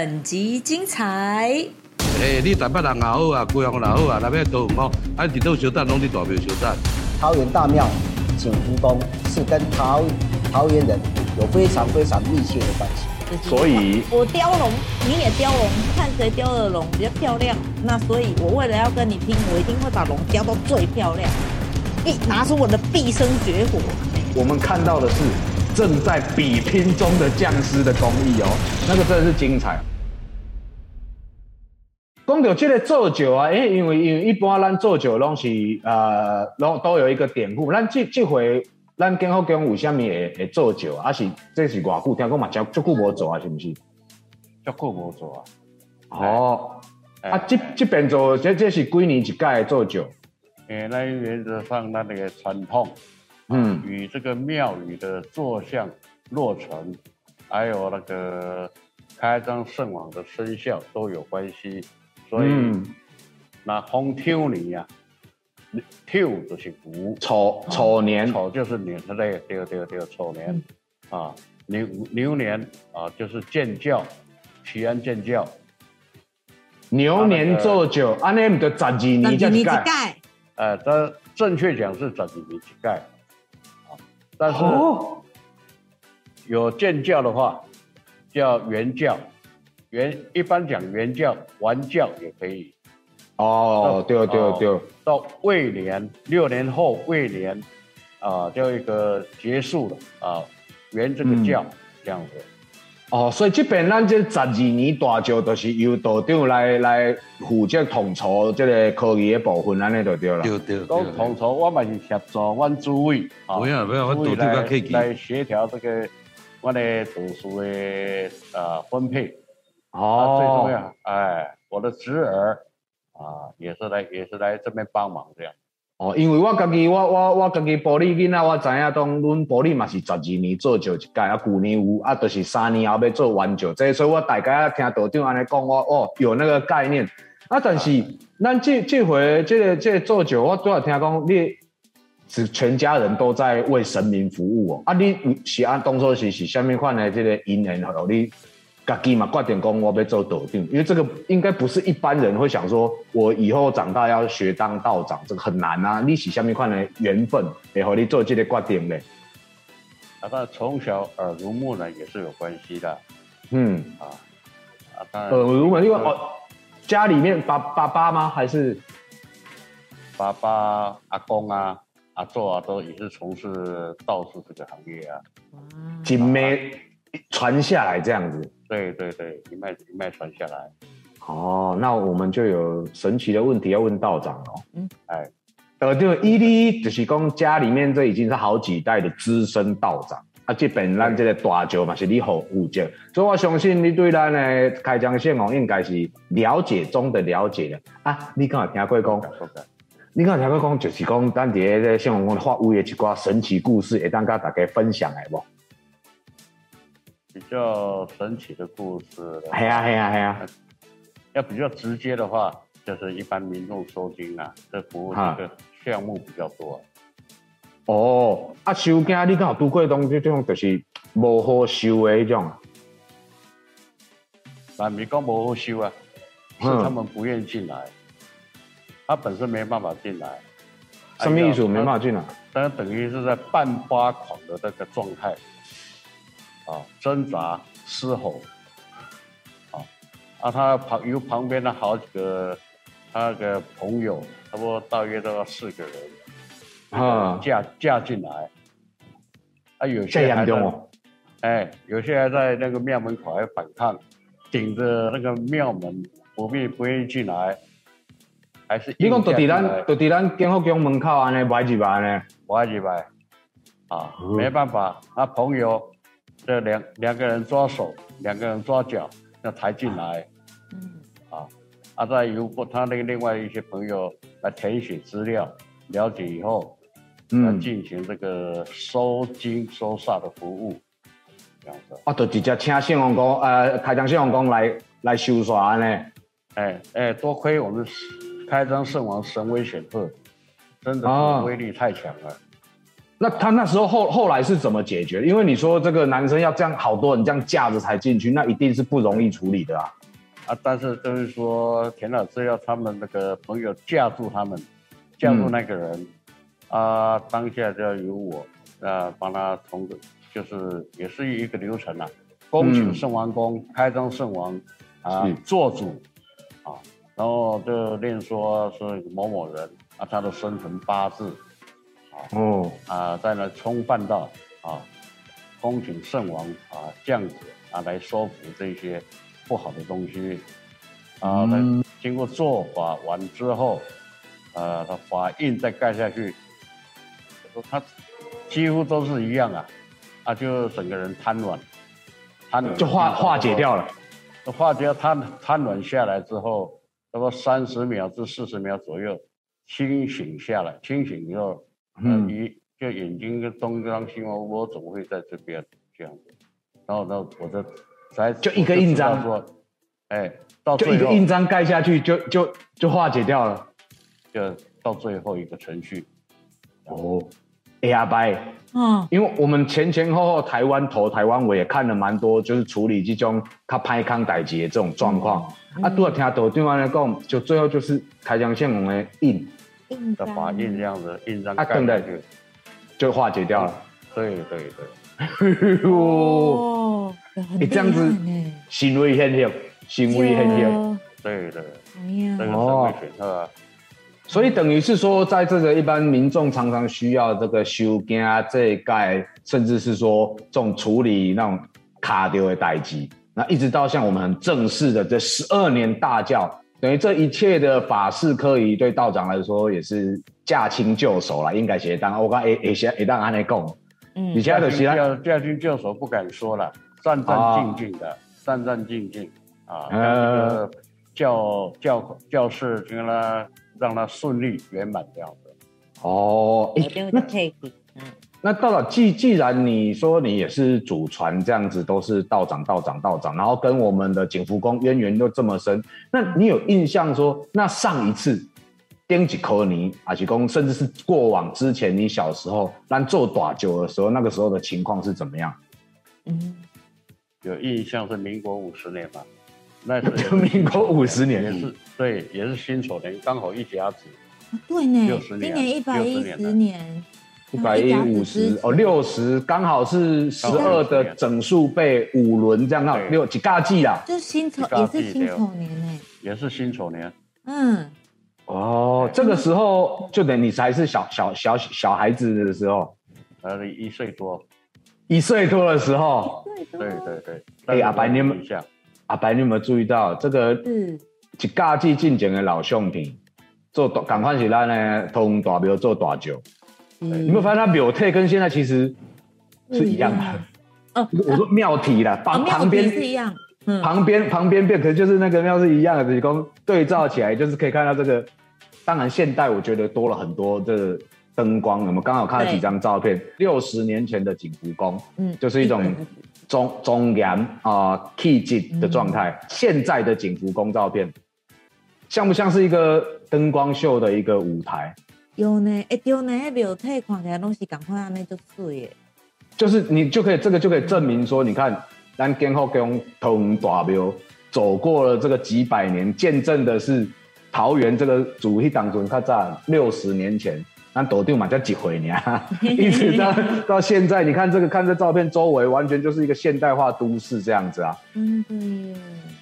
本集精彩。诶，你台北人也好啊，贵阳也好啊，那边都有哦。啊，伫倒小站拢伫大庙小站。桃园大庙景福宫是跟桃桃园人有非常非常密切的关系。所以，我雕龙，你也雕龙，看谁雕的龙比较漂亮。那所以，我为了要跟你拼，我一定会把龙雕到最漂亮，一拿出我的毕生绝活。我们看到的是正在比拼中的匠师的工艺哦，那个真的是精彩。讲到这个做酒啊，诶，因为因为一般咱做酒拢是呃，都都有一个典故。咱这这回咱今后讲有虾米会会做酒，啊是这是外久？听讲嘛，足足久无做啊，是不是？足久无做啊。哦，啊，这这边做这这是几年一届做酒？诶，那原则上那那个传统，嗯，与这个庙宇的坐像落成，还有那个开张圣王的生肖都有关系。所以，那红挑年呀，挑就是虎，丑丑年，丑就是年，对对对对，丑年啊，牛牛年啊就是建教，齐安建教，牛年做酒，安尼唔得十二年一盖，呃，这正确讲是十二年一盖，啊，但是有建教的话叫原教。原一般讲原教完教也可以，哦，对对对，到未年六年后未年，啊，就一个结束了啊，原这个教这样子。哦，所以这边咱这十二年大招都是由道长来来负责统筹这个科技的部分，安尼就对了。对对，都统筹，我嘛是协助阮诸位，不要不要，我道长来协调这个我的读书的呃分配。哦，最重要，哎，我的侄儿啊，也是来，也是来这边帮忙这样。哦，因为我家己，我我我家己玻璃囡仔，我知影当阮玻璃嘛是十二年做酒一届，啊，旧年有，啊，就是三年后要做完酒，这所以我大概听道长安尼讲，我哦有那个概念。啊，但是咱这这回这个这个做酒，我主要听讲，你是全家人都在为神明服务哦。啊，你是按当初是是虾米款的这个因缘哦，你？家己嘛，挂点工，我被做道长，因为这个应该不是一般人会想说，我以后长大要学当道长，这个很难啊。你是下面看的缘分，会和你做这个挂点嘞。啊，那从小耳濡目染也是有关系的。嗯啊啊，耳濡目染，因为哦，家里面爸爸爸吗？还是爸爸、阿公啊、阿祖啊，都也是从事道士这个行业啊。金妹传下来这样子。对对对，一脉一脉传下来。哦，那我们就有神奇的问题要问道长哦。嗯，哎，呃，就一哩就是讲家里面这已经是好几代的资深道长，啊，这本咱这个大舅嘛是你好负责，所以我相信你对咱的开张线哦，应该是了解中的了解的啊。你刚才听过讲，你刚才听过讲，就是讲咱伫个线王宫发威的一挂神奇故事，会当跟大家分享来不？比较神奇的故事，系啊系啊系啊！要比较直接的话，就是一般民众收金啊，这服务这个项目比较多。哦，啊收金你刚好拄过东这种就是无好收的迄种。啊没讲无好收啊，是他们不愿意进来，他本身没办法进来。什么意思？没办法进来？但等于是在半发狂的那个状态。啊，挣扎、嘶吼，啊，啊，他旁有旁边的好几个他的朋友，差不多大约都要四个人，啊，架架进来，啊，有些还在，哎，有些还在那个庙门口还反抗，顶着那个庙门不必不愿意进来，还是你讲到底咱到底咱建福宫门口安尼摆几摆呢？摆几摆，啊，没办法，他朋友。这两两个人抓手，两个人抓脚，要抬进来，嗯，啊，啊，再由他那个另外一些朋友来填写资料，了解以后，嗯，进行这个收金收煞的服务，这样子。啊，就直接请信用公，呃，开张信用公来来收煞呢？哎哎，多亏我们开张圣王神威显赫，真的威力太强了。那他那时候后后来是怎么解决？因为你说这个男生要这样好多人这样架着才进去，那一定是不容易处理的啊。啊，但是就是说田老师要他们那个朋友架住他们，架住那个人，啊，当下就要由我啊帮他从就是也是一个流程啊，恭请圣王公开张圣王啊做主啊，然后就练说是某某人啊他的生辰八字哦，啊在那冲犯到啊，恭请圣王啊降旨啊来说服这些不好的东西。啊，那、嗯。经过做法完之后，呃，他法印再盖下去，他几乎都是一样啊，啊，就整个人瘫软，瘫软就化化解掉了。化解瘫瘫软下来之后，差不多三十秒至四十秒左右清醒下来，清醒以后，嗯嗯，一就眼睛跟东张西望，我怎么会在这边这样子？然后呢，我就才就一个印章说，哎，到就一个印章盖下去就，就就化解掉了。就到最后一个程序，哦，哎呀，白，嗯，因为我们前前后后台湾投、台湾我也看了蛮多，就是处理这种他拍康歹劫这种状况。嗯啊，都要听到对方来讲，就最后就是台江县王的印的法印这样子印章盖下去，就化解掉了。对对对，哦，哦，很你这样子行为现象，行为现象。哦对对，哎呀这个哦社会选择啊。所以等于是说，在这个一般民众常常需要这个修件啊这一盖，甚至是说这种处理那种卡丢的代机，那一直到像我们很正式的这十二年大教，等于这一切的法事科仪对道长来说也是驾轻就熟了，应该写当我刚也也写也当安尼讲，嗯。你现在的其他驾驾轻就熟不敢说了，战战兢兢的，战战兢兢啊，呃教教教士让他让他顺利圆满这样子。哦，诶一定那会 take，嗯，那道长，既既然你说你也是祖传这样子，都是道长、道长、道长，然后跟我们的景福宫渊源又这么深，那你有印象说，那上一次丁几科尼阿吉公，甚至是过往之前你小时候让做短酒的时候，那个时候的情况是怎么样？嗯，有印象是民国五十年吧，那是就 民国五十年也是对，也是辛丑年，刚好一甲子，啊对呢，今年年一百一十年，一百一五十哦，六十刚好是十二的整数倍五轮这样，那六几尬季啦。就是辛丑一，也是辛丑年呢，也是辛丑年，嗯，哦，这个时候就等你才是小小小小孩子的时候，呃，一岁多，一岁多的时候。对对对对。哎阿白你们印象，阿白，你有没有注意到这个嗯，一家季进前的老相片，做大赶快是咱的通大庙做大酒，你你有没有发现它庙体跟现在其实是一样的？哦，我说庙体啦，哦旁庙旁边是一样，嗯，旁边旁边变，可能就是那个庙是一样的，只供对照起来，就是可以看到这个。当然，现代我觉得多了很多这个灯光，我们刚好看了几张照片，六十年前的景福宫，嗯，就是一种150庄庄严啊气质的状态。现在的景福宫照片，像不像是一个灯光秀的一个舞台？有呢，哎对呢，那庙体看起来拢是赶快安尼就水耶，就是你就可以这个就可以证明说，你看咱建后宫通大庙走过了这个几百年，见证的是桃园这个主一党准较早六十年前，咱斗丢嘛叫几回年，一直到到现在，你看这个看这照片，周围完全就是一个现代化都市这样子啊。嗯，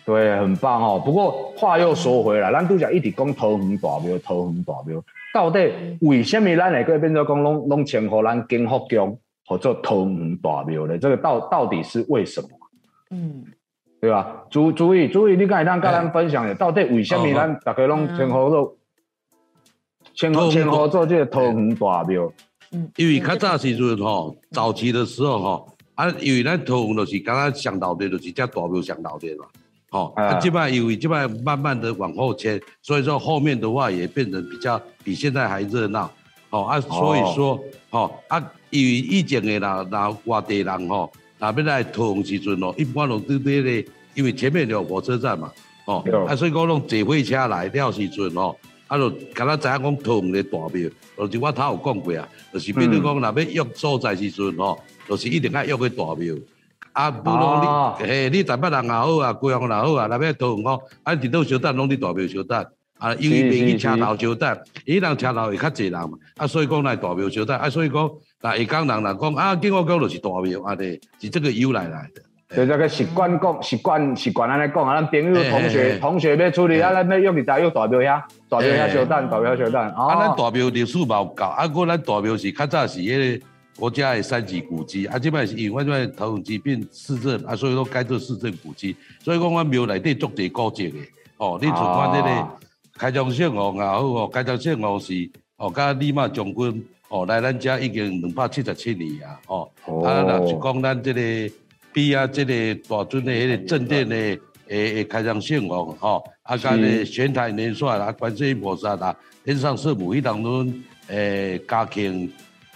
对，对，很棒哦。不过话又说回来，咱都讲一直讲桃园大庙，桃园大庙，到底为什么咱会个变做讲拢拢称呼咱景福宫或者桃园大庙咧？这个到到底是为什么？嗯，对吧？注注意注意，你刚才咱跟咱分享的，到底为什么咱大家拢称呼做称呼称呼做这个桃园大庙？嗯，因为较早时阵吼，早期的时候吼，啊，因为咱桃园就是刚刚上老的，就是这大庙上老的嘛，吼，啊。啊，这摆因为这摆慢慢的往后迁，所以说后面的话也变成比较比现在还热闹，哦啊，所以说哦啊，因为以前的人人外地人吼，那要来桃园时阵哦，一般拢对对咧，因为前面有火车站嘛，哦，啊，所以讲拢坐火车来了时阵哦，啊，就敢若知影讲桃园的大庙，就是我头有讲过啊，就是比如讲若要约所在时阵吼，就是一定要约去大庙。啊，不如你，嘿，你台北人也好啊，贵阳人也好啊，若要桃园吼，啊，伫倒小等，拢伫大庙小等。啊，因为袂去车头小等，伊人车头会较济人嘛，啊，所以讲来大庙小等，啊，所以讲，那下港人人讲啊，景我讲就是大庙，安尼是这个由来来的。就这个习惯讲，习惯习惯安尼讲啊，咱朋友同学同学要出去啊，咱要约去大约大庙遐，大庙遐小等，大庙遐小等。啊，咱，大庙历史嘛有够，啊，过咱大庙是较早是迄个国家的三级古迹，啊，即摆是因为咱桃园市变市政，啊，所以说改做市政古迹，所以讲阮庙内底足地古迹的，哦，你像看这个啊。开漳圣王也好哦，开漳圣王是哦，甲李马将军哦来咱遮已经两百七十七年啊，哦，哦。啊，若是讲咱这个比啊，这个大尊的迄个正殿的诶诶开漳圣王吼，啊，甲咧玄台年帅啊，观世音菩萨啊，天上圣母迄当中诶嘉庆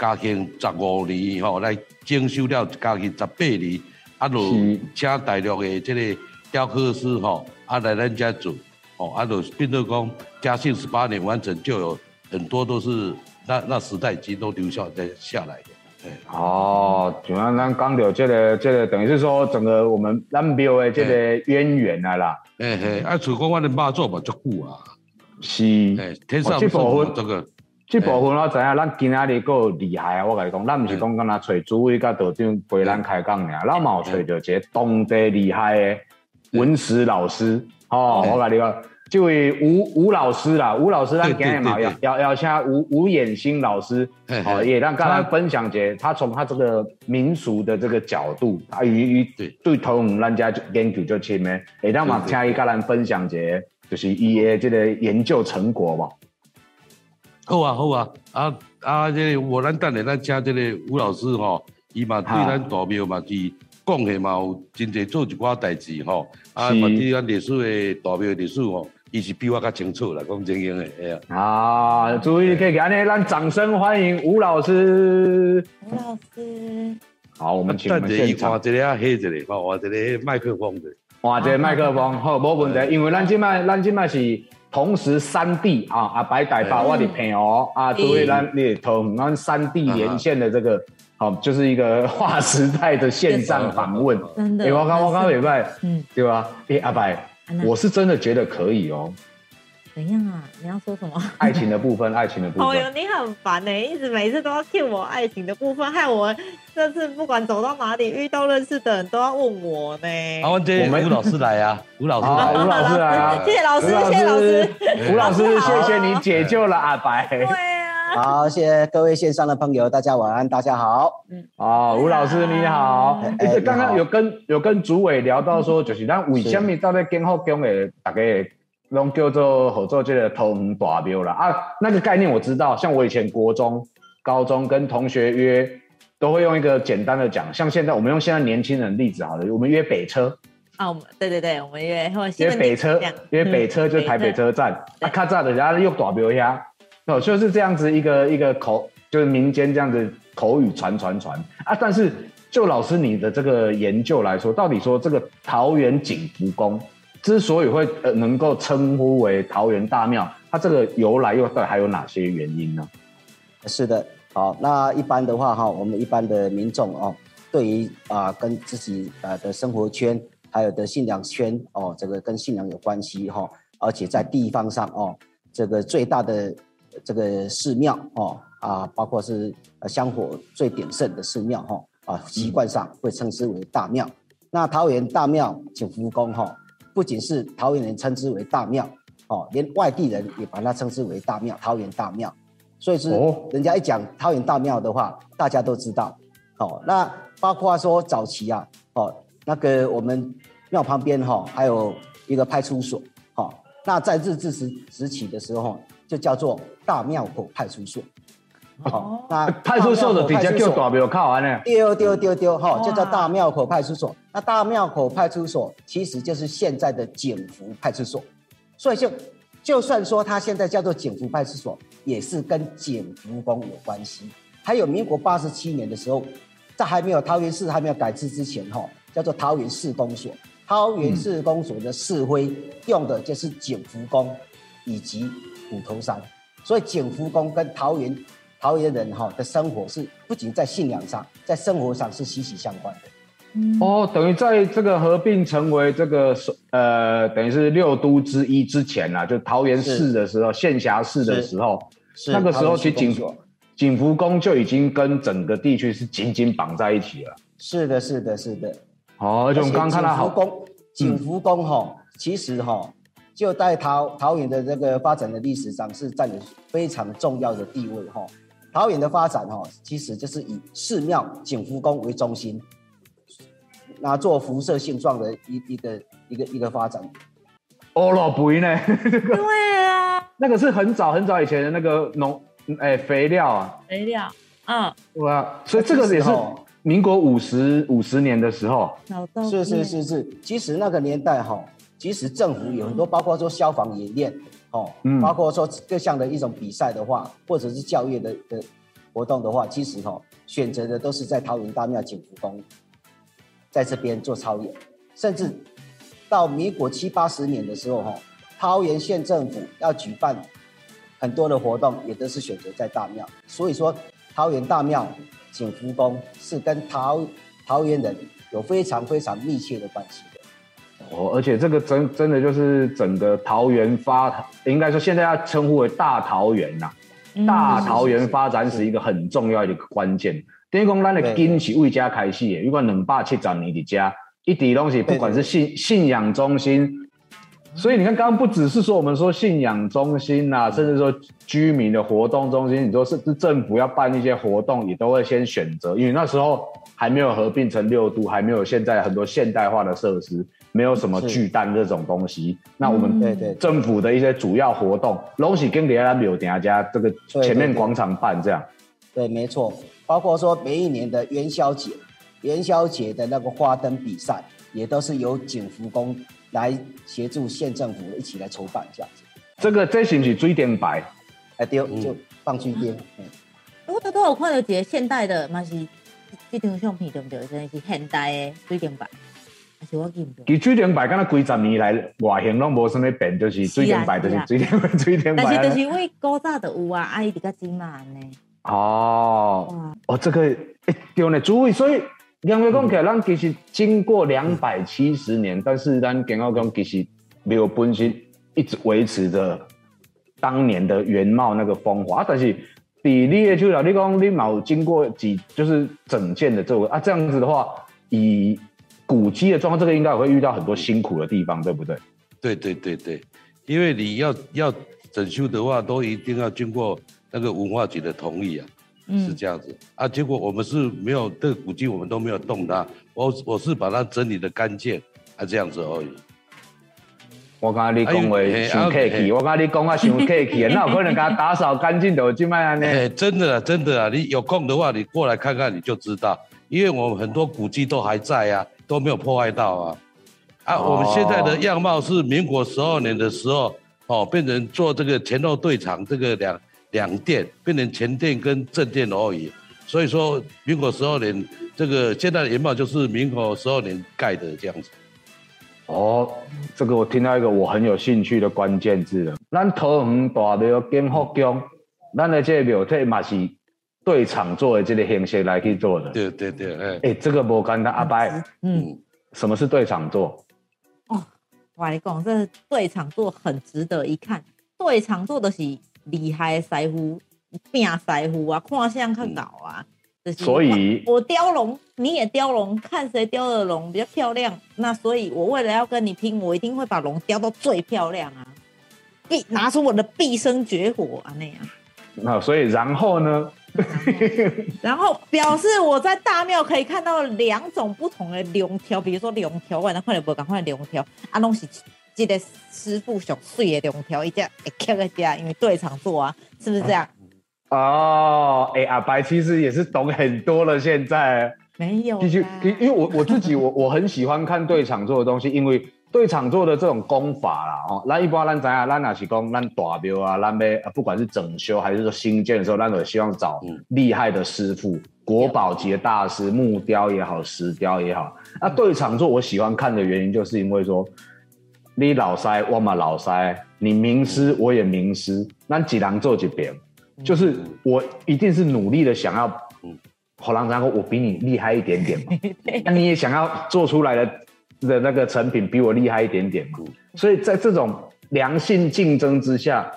嘉庆十五年吼，来征收了嘉庆十八年，啊，就是请大陆的这个雕刻师吼，啊来咱家做，哦，啊，就变做讲嘉庆十八年完成，就有很多都是那那时代已经都留下在下来的。哎哦，就像咱讲到这个这个，等于是说整个我们咱庙的这个渊源啊啦，嘿嘿，啊，像讲阮的妈祖嘛足久啊，是。哎，天上哦这圣母部分这个，这部分我知影，咱今仔日够厉害啊！我甲你讲，咱毋是讲敢若找主委甲道长陪咱开讲尔，咱嘛有找着一个当地厉害的文史老师。哦，我甲你讲，这位吴吴老师啦，吴老师，咱对今日嘛要要要请吴吴衍新老师，哦，也让跟咱分享者，他从他这个民俗的这个角度，啊，与与对对桃园咱家研究就深的，会当嘛请伊甲咱分享一下，就是伊的这个研究成果嘛。好啊好啊，啊啊，这个我咱等下咱请这个吴老师吼，伊嘛对咱大庙嘛是贡献嘛有真侪做一寡代志吼，啊是。嘛对咱历史的大庙的历史吼，伊是比我较清楚啦，讲真经的，哎呀，啊，注意可以给安尼，咱掌声欢迎吴老师。吴老师，好，我们请我等们现场下伊看一个啊，黑一个，吼，换一个麦克风的，换一个麦克风，好，无问题，因为咱今麦咱今麦是同时三地啊，阿白台北，嗯我的朋友啊，所以咱你同咱三地连线的这个，好，就是一个 划时代的线上访问。真的，哎，我刚我刚礼拜，嗯，对吧？哎，阿白我是真的觉得可以哦，怎样啊？你要说什么？爱情的部分，爱情的部分哦哟，分，你很烦呢、一直每次都要骗我爱情的部分，害我这次不管走到哪里遇到认识的人都要问我呢。啊，阮这我们吴老师来啊，吴老师吴老师来啊，谢谢老师吴谢谢老师，吴老师，谢谢你解救了阿白。对啊，好，谢谢各位线上的朋友，大家晚安，大家好。嗯哦，吴老师你好，哎哎，刚刚有跟有跟主委聊到说，就是咱为什么到底建好宫的大家拢叫做合作这个桃园大庙啦啊？那个概念我知道，像我以前国中、高中跟同学约，都会用一个简单的讲，像现在我们用现在年轻人例子好了，我们约北车，啊，我们对对对，我们约约北车约北车嗯就是台北车站，啊，咔嚓的，然后又大庙呀，哦，就是这样子一个一个口，就是民间这样子口语传传传啊。但是就老师你的这个研究来说，到底说这个桃园景福宫之所以会呃能够称呼为桃园大庙，它这个由来又到底还有哪些原因呢？是的，好，那一般的话哈，我们一般的民众哦，对于啊、跟自己啊的生活圈，还有的信仰圈哦，这个跟信仰有关系哈、而且在地方上哦，这个最大的这个寺庙哦啊，包括是香火最鼎盛的寺庙哈啊，习惯上会称之为大庙。那桃园大庙景福宫哈、不仅是桃园人称之为大庙哦，连外地人也把它称之为大庙，桃园大庙。所以是哦人家一讲桃园大庙的话，大家都知道。哦，那包括说早期啊，哦，那个我们庙旁边哈、还有一个派出所，哦，那在日治时时期的时候，就叫做大庙口派出所。哦，那派出所的底下叫大庙靠安呢？丢丢丢丢哈，哇就叫大庙口派出所。那大庙口派出所其实就是现在的景福派出所，所以就就算说它现在叫做景福派出所，也是跟景福宫有关系。还有民国八十七年的时候，在还没有桃园市还没有改制之前哈，叫做桃园市公所。桃园市公所的市徽用的就是景福宫以及虎头山，所以景福宫跟桃园桃园人哈的生活是不仅在信仰上，在生活上是息息相关的。哦，等于在这个合并成为这个呃，等于是六都之一之前啊，就桃园市的时候，县辖市的时候，那个时候其实景景福宫就已经跟整个地区是紧紧绑在一起了。是的，是的，是的。哦，而且我们刚刚看到景福宫，景福宫哈，其实哈就在桃桃园的这个发展的历史上是占有非常重要的地位哈。桃园的发展哦，其实就是以寺庙景福宫为中心。那做辐射性状的一一个一个一个发展，哦，老不呢？对啊，那个是很早很早以前的那个农哎肥料啊，肥料，嗯，对啊，所以这个也是民国五十五十年的时候，是是是是，其实那个年代哈，其实政府有很多，包括说消防演练哦，包括说各项的一种比赛的话，或者是教育的的活动的话，其实哈选择的都是在桃园大庙景福宫。在这边做操演，甚至到民国七八十年的时候，哈，桃园县政府要举办很多的活动，也都是选择在大庙。所以说，桃园大庙景福宫是跟桃桃园人有非常非常密切的关系的。哦，而且这个真真的就是整个桃园发，应该说现在要称呼为大桃园呐，大桃园发展是一个很重要的一个关键。等于讲，咱的根是为家开始的。如果两百七十年的家，一直东西，不管是信信仰中心，所以你看，刚刚不只是说我们说信仰中心呐，甚至说居民的活动中心，你说是政府要办一些活动，也都会先选择，因为那时候还没有合并成六都，还没有现在很多现代化的设施，没有什么巨蛋这种东西。那我们对对政府的一些主要活动，龙喜跟别人没有等下家这个前面广场办这样。对，没错。包括说每一年的元宵节，元宵节的那个花灯比赛，也都是由景福宫来协助县政府一起来筹办这样子。这个这是不是水电牌？哎对，就放水电。嗯。我头头有看到一个现代的，嘛是这张相片对不对？真的是现代的水电牌，还是我记唔到？其水电牌，敢若几十年来外形拢无什么变，就是水电牌，就是水电水电牌。但是就是为古早的有啊，阿姨比较精嘛呢。哦，哦，这个一丢呢，注意，所以两位讲起来，咱其实经过两百七十年，但是咱健康讲其实没有本身一直维持着当年的原貌那个风华，但是比例的就了，你讲你冇经过几就是整件的这个啊，这样子的话，以古迹的状况，这个应该也会遇到很多辛苦的地方，对不对？对对对对，因为你要要整修的话，都一定要经过。那个文化局的同意啊，是这样子啊。结果我们是没有这个古迹，我们都没有动它。我我是把它整理的干净，啊这样子而已。我刚刚你讲话想客气，我刚刚你讲话想客气，那有可能给他打扫干净的，就卖安呢？真的真的啊！你有空的话，你过来看看你就知道，因为我们很多古迹都还在啊，都没有破坏到啊。啊，我们现在的样貌是民国十二年的时候哦，变成做这个前后对场这个两。两殿变成前殿跟正殿而已，所以说民国十二年这个现在的原貌就是民国十二年盖的这样子。哦，这个我听到一个我很有兴趣的关键字了。咱桃园大庙建福宫，咱的这个庙体嘛是对场做的这个形式来去做的。对对对，哎哎，这个不简单，阿伯，嗯，什么是对场做？哦，我来讲，这对场做很值得一看。对场做的是。厉害的师傅，变师傅啊，看相较搞啊，所以，我雕龙，你也雕龙，看谁雕的龙比较漂亮。那所以，我为了要跟你拼，我一定会把龙雕到最漂亮啊！必拿出我的毕生绝活啊，那样。那所以，然后呢？然后表示我在大庙可以看到两种不同的龙条，比如说龙条，我那快点不赶快龙条啊，东西。记得师傅上水的两条一只会刻个家，因为对场做啊，是不是这样？哦，哎，阿白其实也是懂很多了。现在没有，继续，因为我我自己我我很喜欢看对场做的东西，因为对场做的这种功法啦，哦，那一般咱知啊，咱也是讲咱大庙啊，咱要不管是整修还是说新建的时候，咱都希望找厉害的师傅，国宝级的大师，木雕也好，石雕也好。那对场做我喜欢看的原因，就是因为说。你老塞，我嘛老塞，你名师，我也名师，那几人做几遍，就是我一定是努力的想要，嗯，好郎然后我比你厉害一点点嘛，那你也想要做出来的的那个成品比我厉害一点点嘛，所以在这种良性竞争之下，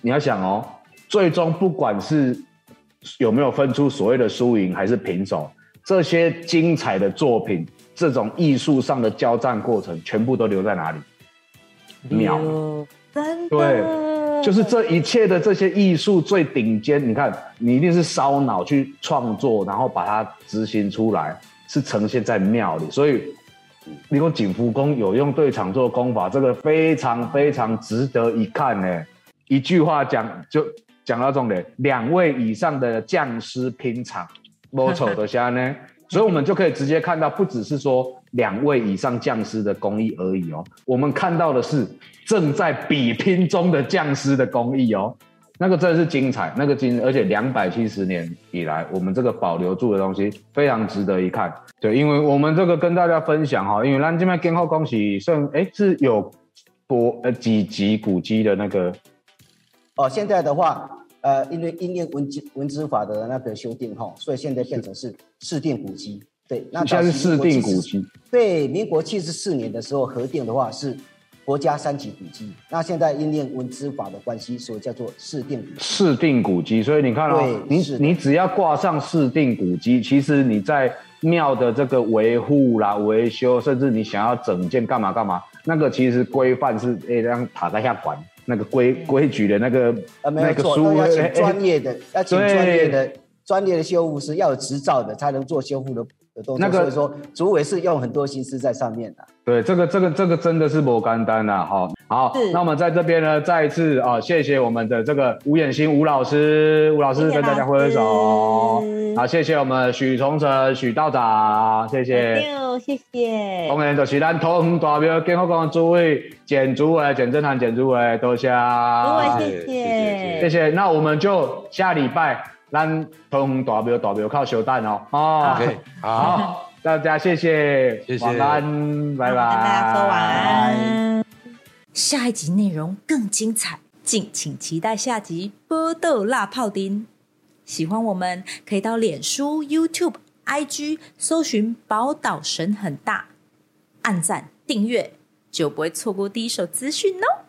你要想哦，最终不管是有没有分出所谓的输赢还是平手，这些精彩的作品，这种艺术上的交战过程，全部都留在哪里？秒，真的，对，就是这一切的这些艺术最顶尖，你看，你一定是烧脑去创作，然后把它执行出来，是呈现在庙里。所以，你说景福宫有用对场做功法，这个非常非常值得一看呢。一句话讲，就讲到重点，两位以上的匠师拼场，没错的虾呢。所以我们就可以直接看到，不只是说两位以上匠师的工艺而已哦，我们看到的是正在比拼中的匠师的工艺哦，那个真的是精彩，那个精，而且两百七十年以来，我们这个保留住的东西非常值得一看。对，因为我们这个跟大家分享哈，因为咱这边跟后恭喜算哎是有多呃几级古迹的那个哦，现在的话。呃，因为因应文文资法的那个修订哈，所以现在变成是市定古迹。对，那现在是市定古迹。对，民国七十四年的时候核定的话是国家三级古迹。那现在因应文资法的关系，所以叫做市定古市定古迹。所以你看哦，你你只要挂上市定古迹，其实你在庙的这个维护啦、维修，甚至你想要整件干嘛干嘛，那个其实规范是诶让塔在下管。那个规规矩的那个呃没有错，都要请专业的，要请专业的专业的修复师，要有执照的才能做修复的的动作。所以说，主委是用很多心思在上面的。对，这个这个这个真的是不干单呐！哈，好，那我们在这边呢，再一次啊，谢谢我们的这个吴眼星吴老师，吴老师跟大家挥挥手。好，谢谢我们许崇成许道长，谢谢。谢谢。当然就是咱桃园大庙建福宫主委简主委简正堂简主委，多谢。谢谢。谢谢。那我们就下礼拜咱桃园大庙大庙靠小蛋哦。哦。好。大家谢谢。谢谢。晚安，拜拜。大家说晚安。下一集内容更精彩，敬请期待下集《波豆辣泡丁》。喜欢我们，可以到脸书、YouTube、IG 搜寻“宝岛神很大”，按赞订阅，就不会错过第一手资讯哦。